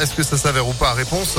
Est-ce que ça s'avère ou pas? Réponse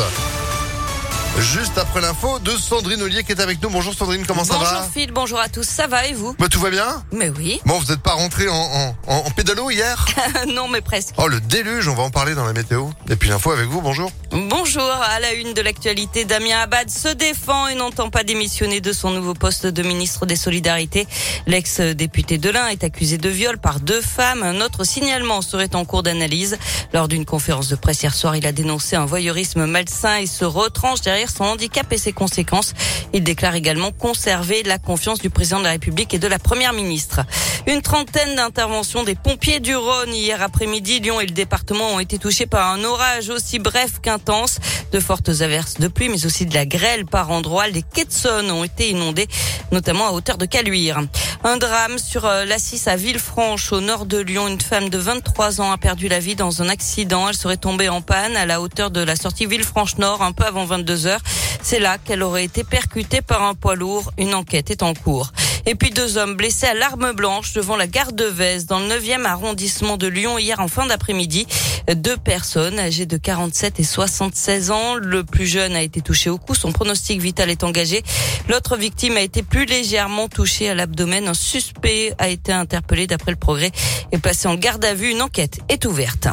Juste après l'info de Sandrine Ollier qui est avec nous. Bonjour Sandrine, comment ça va Bonjour Phil, bonjour à tous, ça va et vous bah, Tout va bien Mais oui. Bon, vous n'êtes pas rentré en, en, en, pédalo hier Non, mais presque. Oh, le déluge, on va en parler dans la météo. Et puis l'info avec vous, bonjour. Bonjour, à la une de l'actualité, Damien Abad se défend et n'entend pas démissionner de son nouveau poste de ministre des Solidarités. L'ex-député de l'Ain est accusé de viol par deux femmes. Un autre signalement serait en cours d'analyse. Lors d'une conférence de presse hier soir, il a dénoncé un voyeurisme malsain et se retranche derrière son handicap et ses conséquences. Il déclare également conserver la confiance du président de la République et de la première ministre. Une trentaine d'interventions des pompiers du Rhône hier après-midi. Lyon et le département ont été touchés par un orage aussi bref qu'intense. De fortes averses de pluie, mais aussi de la grêle par endroits. Les quais ont été inondés, notamment à hauteur de Caluire. Un drame sur euh, la 6 à Villefranche, au nord de Lyon. Une femme de 23 ans a perdu la vie dans un accident. Elle serait tombée en panne à la hauteur de la sortie Villefranche-Nord, un peu avant 22 heures. C'est là qu'elle aurait été percutée par un poids lourd. Une enquête est en cours. Et puis deux hommes blessés à l'arme blanche devant la gare de Vez dans le 9e arrondissement de Lyon hier en fin d'après-midi. Deux personnes âgées de 47 et 76 ans. Le plus jeune a été touché au cou. Son pronostic vital est engagé. L'autre victime a été plus légèrement touchée à l'abdomen. Un suspect a été interpellé d'après le progrès et placé en garde à vue. Une enquête est ouverte.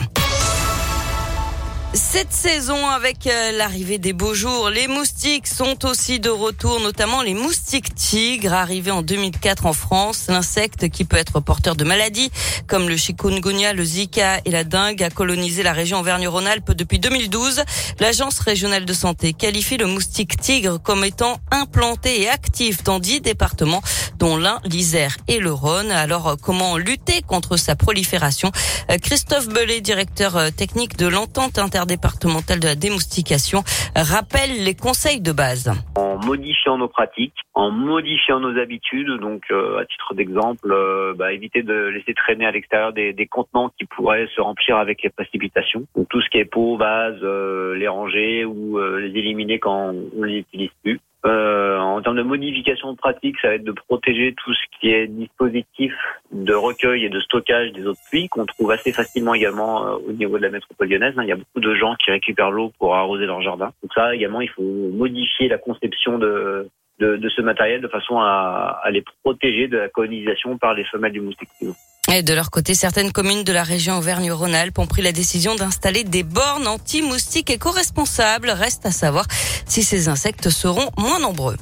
Cette saison, avec euh, l'arrivée des beaux jours, les moustiques sont aussi de retour, notamment les moustiques tigres, arrivés en 2004 en France. L'insecte qui peut être porteur de maladies, comme le chikungunya, le zika et la dengue, a colonisé la région Auvergne-Rhône-Alpes depuis 2012. L'agence régionale de santé qualifie le moustique tigre comme étant implanté et actif dans dix départements, dont l'Ain, l'Isère et le Rhône. Alors, comment lutter contre sa prolifération? Euh, Christophe Bellet, directeur euh, technique de l'entente interdépartementale de la démoustication, rappelle les conseils de base. En modifiant nos pratiques, en modifiant nos habitudes, donc euh, à titre d'exemple, bah, éviter de laisser traîner à l'extérieur des, contenants qui pourraient se remplir avec les précipitations. Donc tout ce qui est pot, vase, les ranger ou les éliminer quand on les utilise plus. Euh, en termes de modification de pratique, ça va être de protéger tout ce qui est dispositif de recueil et de stockage des eaux de pluie qu'on trouve assez facilement également euh, au niveau de la métropole lyonnaise. Hein. Il y a beaucoup de gens qui récupèrent l'eau pour arroser leur jardin. Donc ça également, il faut modifier la conception de, de, ce matériel de façon à, à, les protéger de la colonisation par les femelles du moustique. Et de leur côté, certaines communes de la région Auvergne-Rhône-Alpes ont pris la décision d'installer des bornes anti-moustiques éco-responsables. Reste à savoir si ces insectes seront moins nombreux.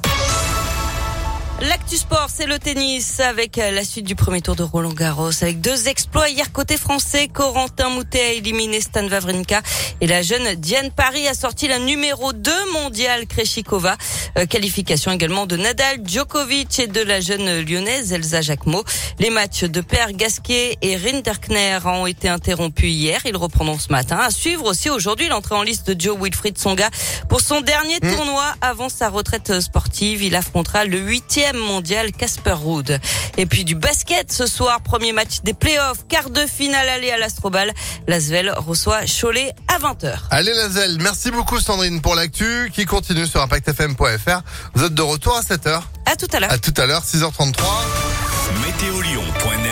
L'actu sport, c'est le tennis avec la suite du premier tour de Roland Garros avec deux exploits hier côté français. Corentin Moutet a éliminé Stan Wawrinka et la jeune Diane Paris a sorti la numéro 2 mondiale Kreshikova. Euh, qualification également de Nadal, Djokovic et de la jeune lyonnaise Elsa Jacquemot. Les matchs de Père Gasquet et Rinderkner ont été interrompus hier. Ils reprendront ce matin. À suivre aussi aujourd'hui l'entrée en liste de Joe Wilfried Songa pour son dernier mmh. tournoi avant sa retraite sportive. Il affrontera le huitième mondial Casper Ruud. Et puis du basket ce soir, premier match des playoffs, quart de finale aller à l'Astrobal. Lasvel reçoit Cholet à 20h. Allez Lasvel, merci beaucoup Sandrine pour l'actu qui continue sur impactfm.fr. Vous êtes de retour à 7h. À tout à l'heure. À tout à l'heure, 6h33. Météolion.net